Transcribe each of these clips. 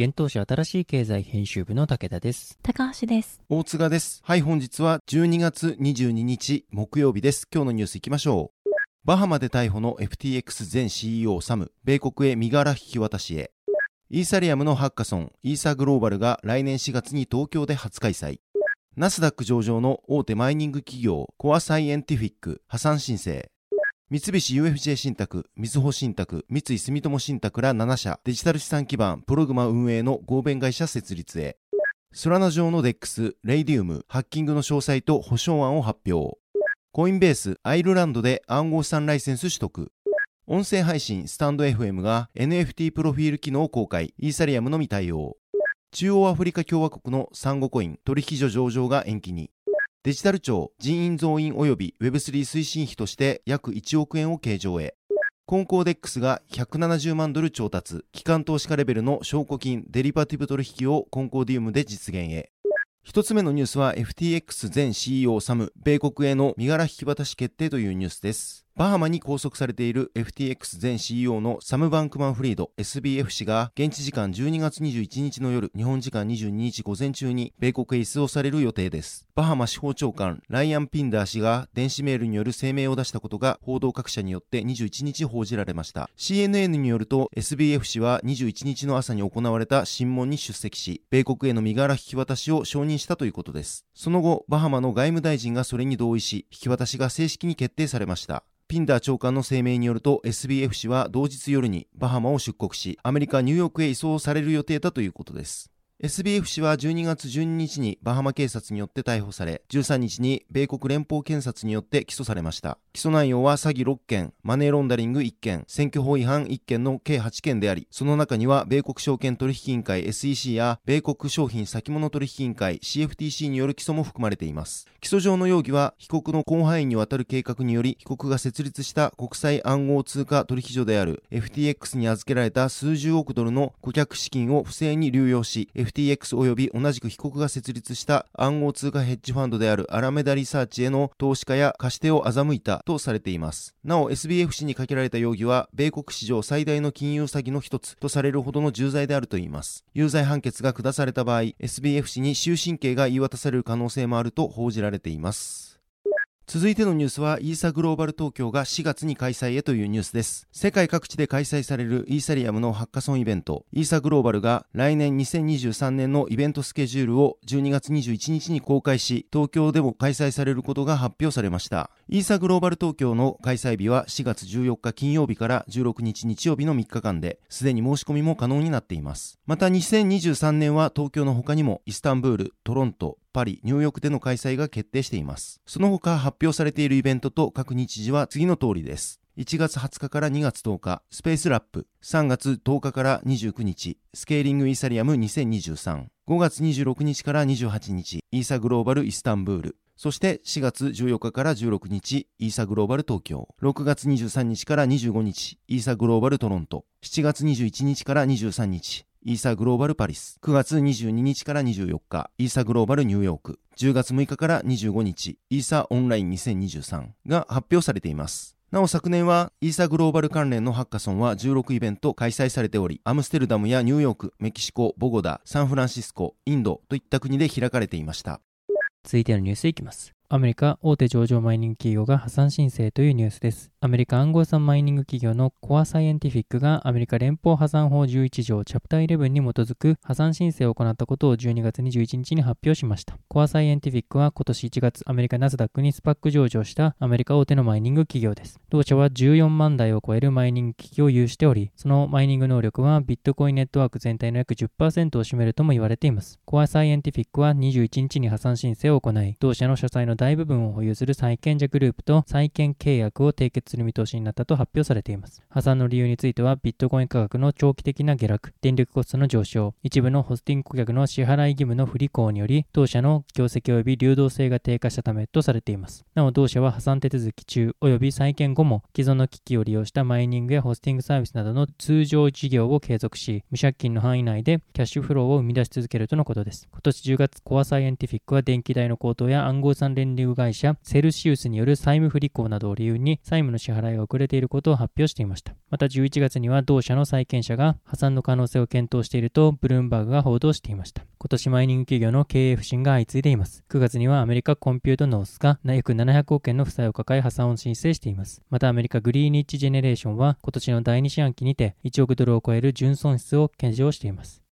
現当社新しい経済編集部の武田です。高橋です。大塚です。はい、本日は12月22日木曜日です。今日のニュース行きましょう。バハマで逮捕の FTX 前 CEO サム、米国へ身柄引き渡しへ。イーサリアムのハッカソン、イーサグローバルが来年4月に東京で初開催。ナスダック上場の大手マイニング企業、コアサイエンティフィック、破産申請。三菱 UFJ 信託、みずほ信託、三井住友信託ら7社、デジタル資産基盤、プログマ運営の合弁会社設立へ。ソラナ上の DEX、レイディウム、ハッキングの詳細と保証案を発表。コインベース、アイルランドで暗号資産ライセンス取得。音声配信、スタンド FM が NFT プロフィール機能を公開、イーサリアムのみ対応。中央アフリカ共和国のサンゴコイン、取引所上場が延期に。デジタル庁、人員増員及び Web3 推進費として約1億円を計上へ。コンコーデックスが170万ドル調達、機関投資家レベルの証拠金、デリバティブ取引をコンコーディウムで実現へ。一つ目のニュースは FTX 前 CEO サム、米国への身柄引き渡し決定というニュースです。バハマに拘束されている FTX 前 CEO のサム・バンクマン・フリード SBF 氏が現地時間12月21日の夜、日本時間22日午前中に米国へ移送される予定です。バハマ司法長官ライアン・ピンダー氏が電子メールによる声明を出したことが報道各社によって21日報じられました。CNN によると SBF 氏は21日の朝に行われた審問に出席し、米国への身柄引き渡しを承認したということです。その後、バハマの外務大臣がそれに同意し、引き渡しが正式に決定されました。ピンダー長官の声明によると SBF 氏は同日夜にバハマを出国し、アメリカ・ニューヨークへ移送される予定だということです。SBF 氏は12月12日にバハマ警察によって逮捕され、13日に米国連邦検察によって起訴されました。起訴内容は詐欺6件、マネーロンダリング1件、選挙法違反1件の計8件であり、その中には米国証券取引委員会 SEC や米国商品先物取引委員会 CFTC による起訴も含まれています。起訴上の容疑は、被告の広範囲にわたる計画により、被告が設立した国際暗号通貨取引所である FTX に預けられた数十億ドルの顧客資金を不正に流用し、FTX 及び同じく被告が設立した暗号通貨ヘッジファンドであるアラメダリサーチへの投資家や貸し手を欺いたとされています。なお SBF 氏にかけられた容疑は、米国史上最大の金融詐欺の一つとされるほどの重罪であるといいます。有罪判決が下された場合、SBF 氏に終身刑が言い渡される可能性もあると報じられています。続いてのニュースはイーサグローバル東京が4月に開催へというニュースです。世界各地で開催されるイーサリアムのハッカソンイベント、イーサグローバルが来年2023年のイベントスケジュールを12月21日に公開し、東京でも開催されることが発表されました。イーサグローバル東京の開催日は4月14日金曜日から16日日曜日の3日間で、すでに申し込みも可能になっています。また2023年は東京の他にもイスタンブール、トロント、パリ、ニューヨークでの開催が決定しています。その他発表されているイベントと各日時は次の通りです。1月20日から2月10日、スペースラップ。3月10日から29日、スケーリングイーサリアム2023。5月26日から28日、イーサグローバルイスタンブール。そして4月14日から16日、イーサグローバル東京。6月23日から25日、イーサグローバルトロント。7月21日から23日、イーサグローバルパリス。9月22日から24日、イーサグローバルニューヨーク。10月6日から25日、イーサオンライン2023が発表されています。なお昨年はイーサグローバル関連のハッカソンは16イベント開催されており、アムステルダムやニューヨーク、メキシコ、ボゴダ、サンフランシスコ、インドといった国で開かれていました。続いてのニュースいきます。アメリカ大手上場マイニング企業が破産申請というニュースです。アメリカ暗号資産マイニング企業のコアサイエンティフィックがアメリカ連邦破産法11条チャプター11に基づく破産申請を行ったことを12月21日に発表しました。コアサイエンティフィックは今年1月アメリカナスダックにスパック上場したアメリカ大手のマイニング企業です。同社は14万台を超えるマイニング機器を有しており、そのマイニング能力はビットコインネットワーク全体の約10%を占めるとも言われています。コアサイエンティフィックは21日に破産申請を行い、同社の社債の大部分を保有する債権者グループと債権契約を締結する見通しになったと発表されています。破産の理由については、ビットコイン価格の長期的な下落、電力コストの上昇、一部のホスティング顧客の支払い義務の不履行により、当社の業績及び流動性が低下したためとされています。なお、同社は破産手続き中及び債権後も、既存の機器を利用したマイニングやホスティングサービスなどの通常事業を継続し、無借金の範囲内でキャッシュフローを生み出し続けるとのことです。今年10月、コアサイエンティフィックは電気代の高騰や暗号産連流会社セルシウスによる債務不履行などを理由に債務の支払いが遅れていることを発表していました。また11月には同社の債権者が破産の可能性を検討しているとブルームバーグが報道していました。今年マイニング企業の経営不振が相次いでいます。9月にはアメリカコンピュートノースが約700億円の負債を抱え破産を申請しています。またアメリカグリーニッチジェネレーションは今年の第2四半期にて1億ドルを超える純損失を計上しています。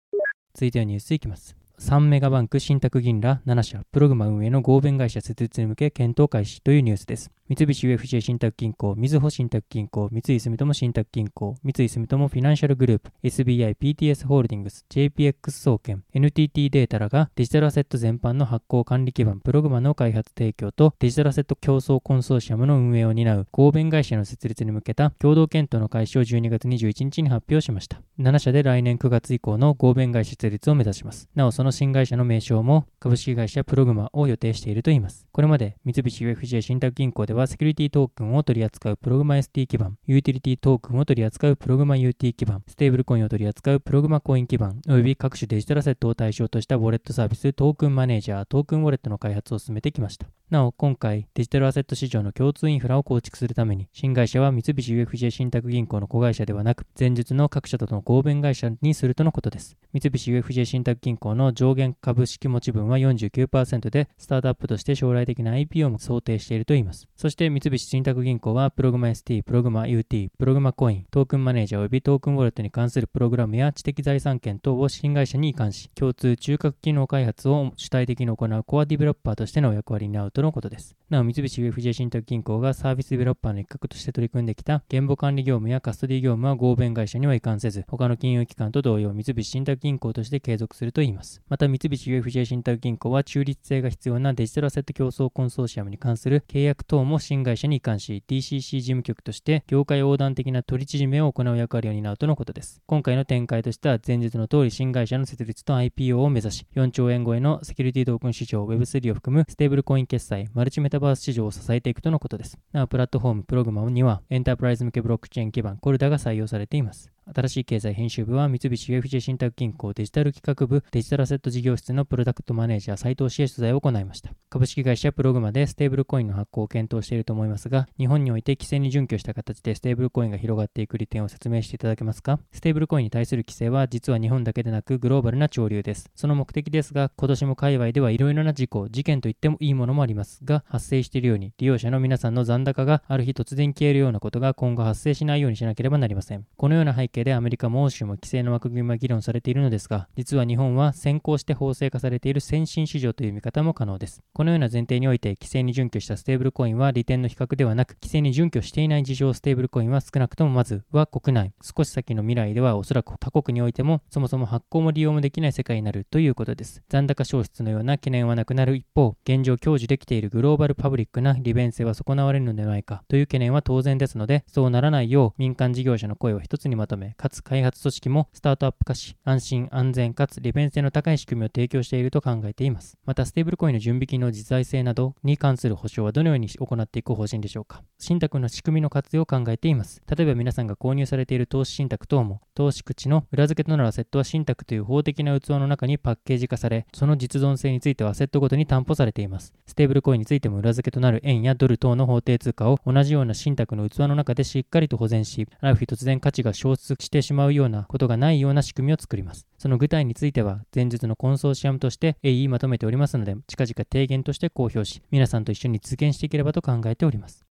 続いてはニュースいきます。3メガバンク信託銀ら7社、プログマ運営の合弁会社設立に向け検討開始というニュースです。三菱 UFJ 信託銀行、みずほ信託銀行、三井住友信託銀行、三井住友フィナンシャルグループ、SBI、PTS ホールディングス、JPX 総研、NTT データらがデジタルアセット全般の発行管理基盤プログマの開発提供とデジタルアセット競争コンソーシアムの運営を担う合弁会社の設立に向けた共同検討の開始を12月21日に発表しました。7社で来年9月以降の合弁会社設立を目指します。なお、その新会社の名称も株式会社プログマを予定しているといいます。これまで三菱 UFJ 信託銀行ではセキュリティトークンを取り扱うプログマ ST 基盤、ユーティリティトークンを取り扱うプログマ UT 基盤、ステーブルコインを取り扱うプログマコイン基盤、及び各種デジタルアセットを対象としたウォレットサービス、トークンマネージャー、トークンウォレットの開発を進めてきました。なお、今回、デジタルアセット市場の共通インフラを構築するために、新会社は三菱 UFJ 信託銀行の子会社ではなく、前述の各社との合弁会社にするとのことです。三菱 UFJ 信託銀行の上限株式持ち分は49%で、スタートアップとして将来的な IPO も想定しているといいます。そして三菱信託銀行は、プログマ ST、プログマ UT、プログマコイン、トークンマネージャー及びトークンウォレットに関するプログラムや知的財産権等を新会社に移管し、共通中核機能開発を主体的に行うコアディベロッパーとしての役割になるととのことです。なお、三菱 UFJ 信託銀行がサービスデベロッパーの一角として取り組んできた現場管理業務やカストディ業務は合弁会社には移管せず、他の金融機関と同様、三菱信託銀行として継続するといいます。また、三菱 UFJ 信託銀行は中立性が必要なデジタルアセット競争コンソーシアムに関する契約等も新会社に移管し、DCC 事務局として業界横断的な取り縮めを行う役割を担うとのことです。今回の展開としては、前日の通り新会社の設立と IPO を目指し、4兆円超えのセキュリティトークン市場 Web3 を含むステーブルコイン決済、マルチメタバース市場を支えていくとのことです。なお、プラットフォームプログマには、エンタープライズ向けブロックチェーン基盤 Corda が採用されています。新しい経済編集部は三菱 UFJ 信託銀行デジタル企画部デジタルアセット事業室のプロダクトマネージャー斉藤氏へ取材を行いました。株式会社プログマでステーブルコインの発行を検討していると思いますが、日本において規制に準拠した形でステーブルコインが広がっていく利点を説明していただけますか？ステーブルコインに対する規制は実は日本だけでなくグローバルな潮流です。その目的ですが、今年も界隈ではいろいろな事故、事件といってもいいものもありますが、発生しているように利用者の皆さんの残高がある日突然消えるようなことが今後発生しないようにしなければなりません。このような背景でアメリカも欧州も規制の枠組みは議論されているのですが、実は日本は先行して法制化されている先進市場という見方も可能です。このような前提において、規制に準拠したステーブルコインは利点の比較ではなく、規制に準拠していない自称ステーブルコインは少なくともまずは国内、少し先の未来ではおそらく他国においても、そもそも発行も利用もできない世界になるということです。残高消失のような懸念はなくなる一方、現状享受できているグローバルパブリックな利便性は損なわれるのではないかという懸念は当然ですので、そうならないよう民間事業者の声を一つにまとめ、かつ開発組織もスタートアップ化し、安心安全かつ利便性の高い仕組みを提供していると考えています。また、ステーブルコインの準備金の実在性などに関する保証はどのように行っていく方針でしょうか。信託の仕組みの活用を考えています。例えば皆さんが購入されている投資信託等も、と敷地の裏付けとなるアセットは信託という法的な器の中にパッケージ化され、その実存性についてはアセットごとに担保されています。ステーブルコインについても裏付けとなる円やドル等の法定通貨を同じような信託の器の中でしっかりと保全し、ある日突然価値が消失してしまうようなことがないような仕組みを作ります。その具体については、前述のコンソーシアムとして鋭意まとめておりますので、近々提言として公表し、皆さんと一緒に実現していければと考えております。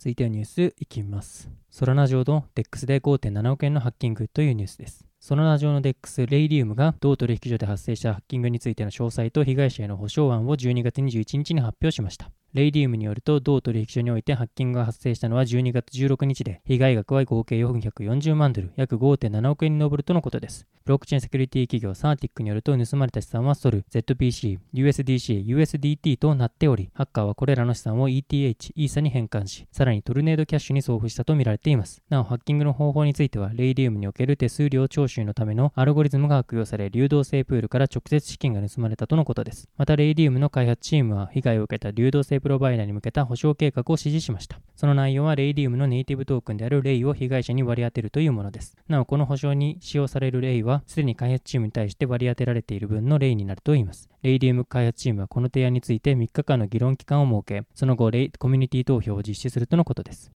続いてはニュースいきます。ソラナ上の DEX で5.7億円のハッキングというニュースです。ソラナ上の DEX レイリウムが同取引所で発生したハッキングについての詳細と被害者への補償案を12月21日に発表しました。レイディウムによると、同取引所においてハッキングが発生したのは12月16日で、被害額は合計440万ドル、約5.7億円に上るとのことです。ブロックチェーンセキュリティ企業 CertiKによると、盗まれた資産はソル、ZPC、USDC、USDT となっており、ハッカーはこれらの資産を ETH、イーサに変換し、さらに Tornado Cash に送付したとみられています。なお、ハッキングの方法については、レイディウムにおける手数料徴収のためのアルゴリズムが悪用され、流動性プールから直接資金が盗まれたとのことです。また、レイディウムの開発チームは、被害を受けた流動性プロバイダーに向けた補償計画を提示しました。その内容はレイディウムのネイティブトークンであるレイを被害者に割り当てるというものです。なお、この補償に使用されるレイは、すでに開発チームに対して割り当てられている分のレイになると言います。レイディウム開発チームはこの提案について3日間の議論期間を設け、その後、レイコミュニティ投票を実施するとのことです。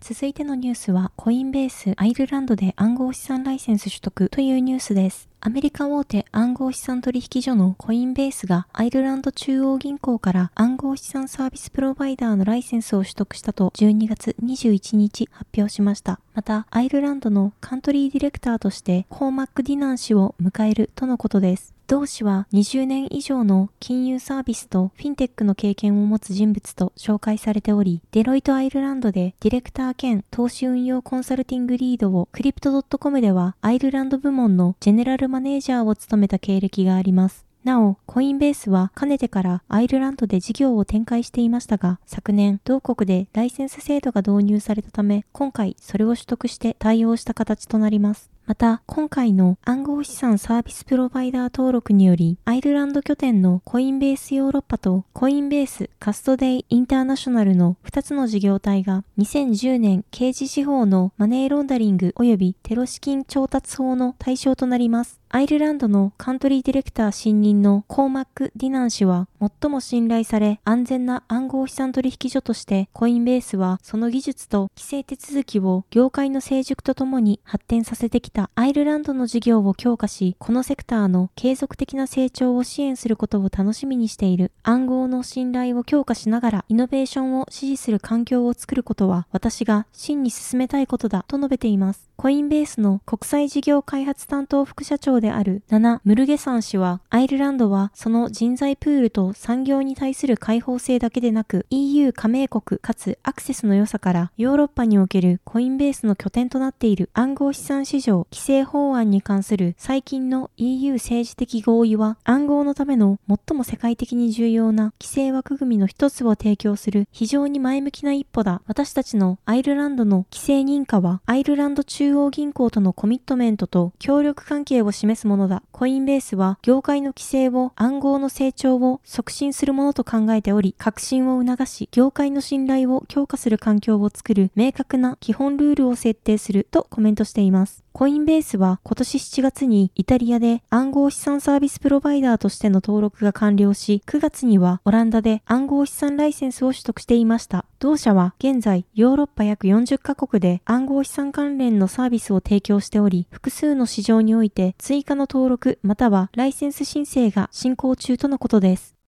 続いてのニュースは、コインベースアイルランドで暗号資産ライセンス取得というニュースです。アメリカ大手暗号資産取引所のコインベースがアイルランド中央銀行から暗号資産サービスプロバイダーのライセンスを取得したと12月21日発表しました。また、アイルランドのカントリーディレクターとしてコーマック・ディナン氏を迎えるとのことです。同氏は20年以上の金融サービスとフィンテックの経験を持つ人物と紹介されており、デロイトアイルランドでディレクター兼投資運用コンサルティングリードをクリプト .com ではアイルランド部門のジェネラルマネージャーを務めた経歴があります。なお、コインベースはかねてからアイルランドで事業を展開していましたが、昨年、同国でライセンス制度が導入されたため、今回それを取得して対応した形となります。また、今回の暗号資産サービスプロバイダー登録により、アイルランド拠点のコインベースヨーロッパとコインベースカストデイインターナショナルの2つの事業体が2010年刑事司法のマネーロンダリング及びテロ資金調達法の対象となります。アイルランドのカントリーディレクター新任のコーマック・ディナン氏は、最も信頼され安全な暗号資産取引所として、コインベースはその技術と規制手続きを業界の成熟とともに発展させてきたアイルランドの事業を強化し、このセクターの継続的な成長を支援することを楽しみにしている。暗号の信頼を強化しながら、イノベーションを支持する環境を作ることは、私が真に進めたいことだと述べています。コインベースの国際事業開発担当副社長であるナナ・ムルゲサン氏は、アイルランドはその人材プールと産業に対する開放性だけでなく、EU 加盟国かつアクセスの良さからヨーロッパにおけるコインベースの拠点となっている暗号資産市場規制法案に関する最近の EU 政治的合意は、暗号のための最も世界的に重要な規制枠組みの一つを提供する非常に前向きな一歩だ。私たちのアイルランドの規制認可は、アイルランド中中央銀行とのコミットメントと協力関係を示すものだ。コインベースは業界の規制を暗号の成長を促進するものと考えており、革新を促し、業界の信頼を強化する環境を作る明確な基本ルールを設定するとコメントしています。コインベースは今年7月にイタリアで暗号資産サービスプロバイダーとしての登録が完了し、9月にはオランダで暗号資産ライセンスを取得していました。同社は現在ヨーロッパ約40カ国で暗号資産関連のサービスを提供しており、複数の市場において追加の登録またはライセンス申請が進行中とのことです。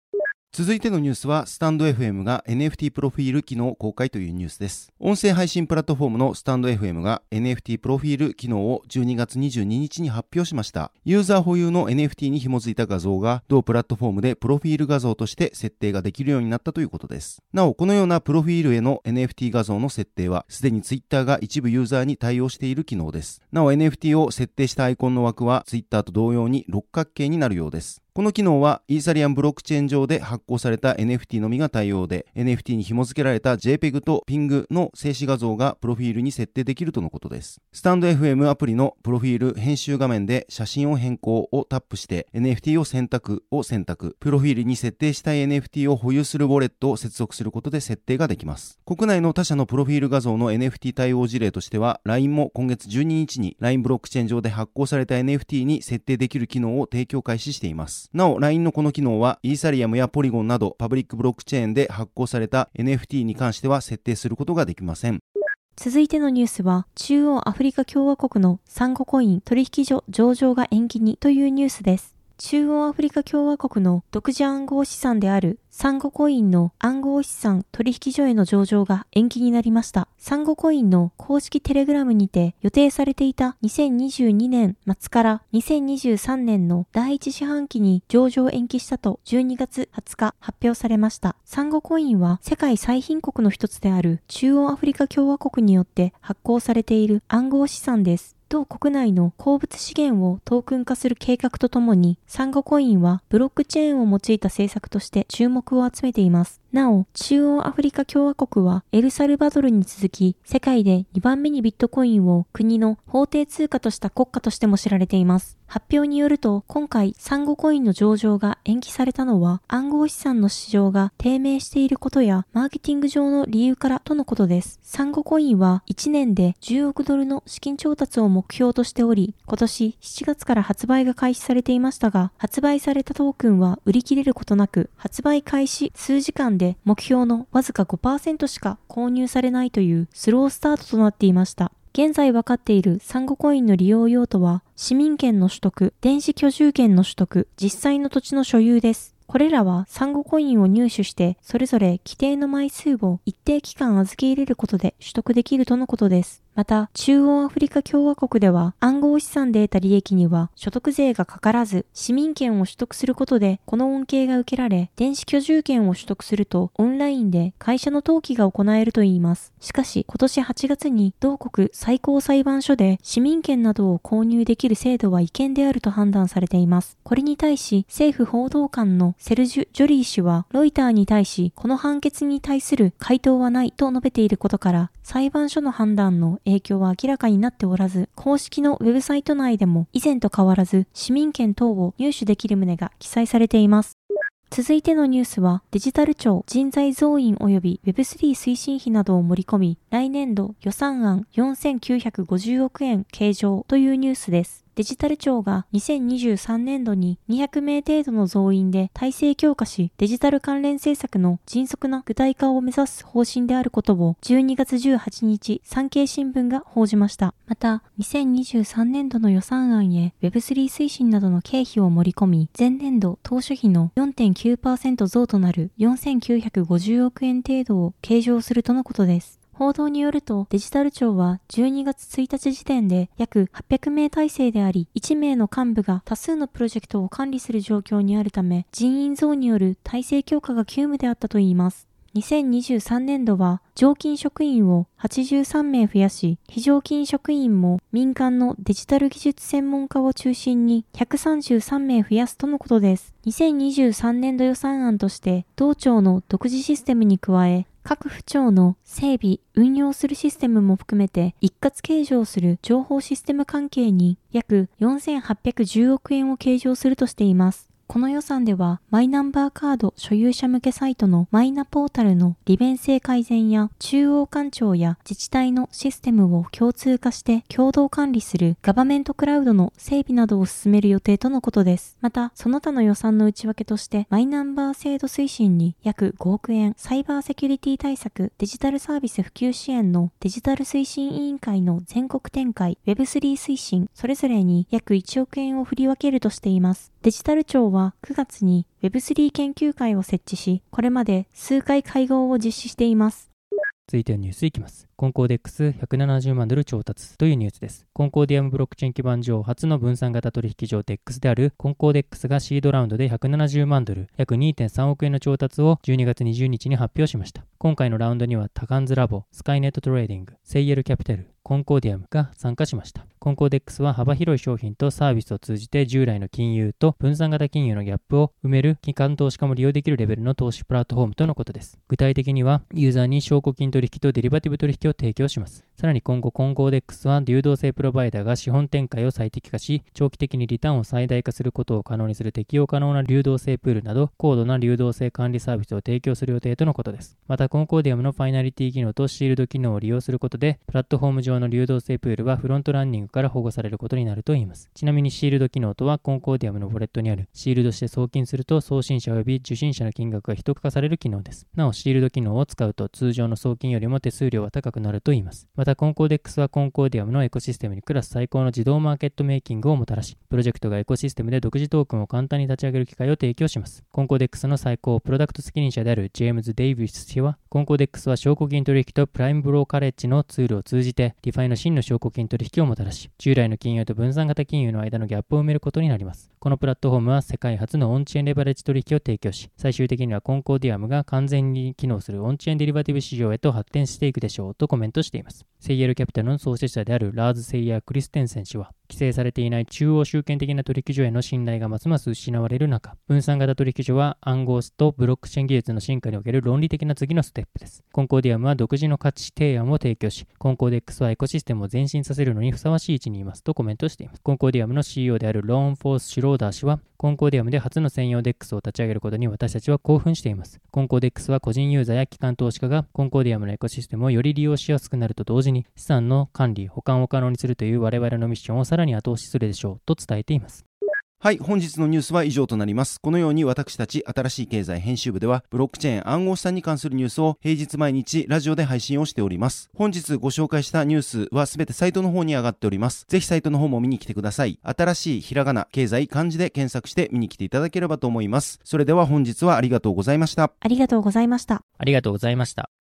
続いてのニュースは、スタンド FM が NFT プロフィール機能公開というニュースです。音声配信プラットフォームのスタンド FM が NFT プロフィール機能を12月22日に発表しました。ユーザー保有の NFT に紐づいた画像が、同プラットフォームでプロフィール画像として設定ができるようになったということです。なお、このようなプロフィールへの NFT 画像の設定は、すでに Twitter が一部ユーザーに対応している機能です。なお、NFT を設定したアイコンの枠は Twitter と同様に六角形になるようです。この機能はイーサリアンブロックチェーン上で発行された NFT のみが対応で、NFT に紐付けられた JPEG と PING の静止画像がプロフィールに設定できるとのことです。スタンド FM アプリのプロフィール編集画面で写真を変更をタップして NFT を選択を選択、プロフィールに設定したい NFT を保有するウォレットを接続することで設定ができます。国内の他社のプロフィール画像の NFT 対応事例としては、LINE も今月12日に LINE ブロックチェーン上で発行された NFT に設定できる機能を提供開始しています。なお、LINE のこの機能は、イーサリアムやポリゴンなどパブリックブロックチェーンで発行された NFT に関しては設定することができません。続いてのニュースは、中央アフリカ共和国のサンゴコイン取引所上場が延期にというニュースです。中央アフリカ共和国の独自暗号資産であるサンゴコインの暗号資産取引所への上場が延期になりました。サンゴコインの公式テレグラムにて予定されていた2022年末から2023年の第一四半期に上場延期したと12月20日発表されました。サンゴコインは世界最貧国の一つである中央アフリカ共和国によって発行されている暗号資産です。同国内の鉱物資源をトークン化する計画とともに、サンゴコインはブロックチェーンを用いた政策として注目を集めています。なお、中央アフリカ共和国はエルサルバドルに続き、世界で2番目にビットコインを国の法定通貨とした国家としても知られています。発表によると、今回サンゴコインの上場が延期されたのは、暗号資産の市場が低迷していることや、マーケティング上の理由からとのことです。サンゴコインは1年で10億ドルの資金調達を目標としており、今年7月から発売が開始されていましたが、発売されたトークンは売り切れることなく、発売開始数時間でで目標のわずか5%しか購入されないというスロースタートとなっていました。現在分かっているサンゴコインの利用用途は、市民権の取得、電子居住権の取得、実際の土地の所有です。これらはサンゴコインを入手して、それぞれ規定の枚数を一定期間預け入れることで取得できるとのことです。また、中央アフリカ共和国では暗号資産で得た利益には所得税がかからず、市民権を取得することでこの恩恵が受けられ、電子居住権を取得するとオンラインで会社の登記が行えるといいます。しかし、今年8月に同国最高裁判所で市民権などを購入できる制度は違憲であると判断されています。これに対し、政府報道官のセルジュ・ジョリー氏は、ロイターに対し、この判決に対する回答はないと述べていることから、裁判所の判断の影響は明らかになっておらず、公式のウェブサイト内でも以前と変わらず市民権等を入手できる旨が記載されています。続いてのニュースは、デジタル庁人材増員及び Web3 推進費などを盛り込み、来年度予算案4950億円計上というニュースです。デジタル庁が2023年度に200名程度の増員で体制強化し、デジタル関連政策の迅速な具体化を目指す方針であることを12月18日、産経新聞が報じました。また、2023年度の予算案へ Web3 推進などの経費を盛り込み、前年度当初費の4.9%増となる4950億円程度を計上するとのことです。報道によるとデジタル庁は12月1日時点で約800名体制であり、1名の幹部が多数のプロジェクトを管理する状況にあるため、人員増による体制強化が急務であったといいます。2023年度は常勤職員を83名増やし、非常勤職員も民間のデジタル技術専門家を中心に133名増やすとのことです。2023年度予算案として、同庁の独自システムに加え、各府庁の整備、運用するシステムも含めて一括計上する情報システム関係に約4810億円を計上するとしています。この予算では、マイナンバーカード所有者向けサイトのマイナポータルの利便性改善や中央官庁や自治体のシステムを共通化して共同管理するガバメントクラウドの整備などを進める予定とのことです。また、その他の予算の内訳としてマイナンバー制度推進に約5億円、サイバーセキュリティ対策、デジタルサービス普及支援のデジタル推進委員会の全国展開、Web3 推進、それぞれに約1億円を振り分けるとしています。デジタル庁は9月に Web3 研究会を設置し、これまで数回会合を実施しています。続いてのニュースいきます。コンコーデックス170万ドル調達というニュースです。コンコーディアムブロックチェーン基盤上初の分散型取引所 DEX であるコンコーデックスがシードラウンドで170万ドル、約2.3億円の調達を12月20日に発表しました。今回のラウンドにはタカンズラボ、スカイネットトレーディング、セイエルキャピタル、コンコーディアムが参加しました。コンコーデックスは幅広い商品とサービスを通じて従来の金融と分散型金融のギャップを埋める機関投資家も利用できるレベルの投資プラットフォームとのことです。具体的には、ユーザーに証拠金取引とデリバティブ取引をを提供します。さらに今後、コンコーデックスは流動性プロバイダーが資本展開を最適化し、長期的にリターンを最大化することを可能にする適用可能な流動性プールなど、高度な流動性管理サービスを提供する予定とのことです。また、コンコーディアムのファイナリティ機能とシールド機能を利用することで、プラットフォーム上の流動性プールはフロントランニングから保護されることになるといいます。ちなみにシールド機能とは、コンコーディアムのウォレットにあるシールドして送金すると送信者及び受信者の金額が秘匿化される機能です。なお、シールド機能を使うと通常の送金よりも手数料は高くなるといいます。また、コンコーデックスはコンコーディアムのエコシステムにクラス最高の自動マーケットメイキングをもたらし、プロジェクトがエコシステムで独自トークンを簡単に立ち上げる機会を提供します。コンコーデックスの最高プロダクト責任者であるジェームズ・デイビス氏は、コンコーデックスは証拠金取引とプライムブローカレッジのツールを通じて、 DeFi の真の証拠金取引をもたらし、従来の金融と分散型金融の間のギャップを埋めることになります。このプラットフォームは世界初のオンチェーンレバレッジ取引を提供し、最終的にはコンコーディアムが完全に機能するオンチェーンデリバティブ市場へと発展していくでしょうとコメントしています。セイエルキャピタルの創設者であるラーズ・セイヤー・クリステンセン氏は、規制されていない中央集権的な取引所への信頼がますます失われる中、分散型取引所は暗号とブロックチェーン技術の進化における論理的な次のステップです。コンコーディアムは独自の価値提案を提供し、コンコーデックスはエコシステムを前進させるのにふさわしい位置にいますとコメントしています。コンコーディアムの CEO であるローン・フォース・シュローダー氏は、コンコーディアムで初の専用 DEX を立ち上げることに私たちは興奮しています。コンコーデックスは個人ユーザーや機関投資家がコンコーディアムのエコシステムをより利用しやすくなると同時に資産の管理、保管を可能にするという我々のミッションをさらに後押しするでしょうと伝えています。はい、本日のニュースは以上となります。このように私たち新しい経済編集部では、ブロックチェーン暗号資産に関するニュースを平日毎日ラジオで配信をしております。本日ご紹介したニュースはすべてサイトの方に上がっております。ぜひサイトの方も見に来てください。新しいひらがな、経済、漢字で検索して見に来ていただければと思います。それでは本日はありがとうございました。ありがとうございました。ありがとうございました。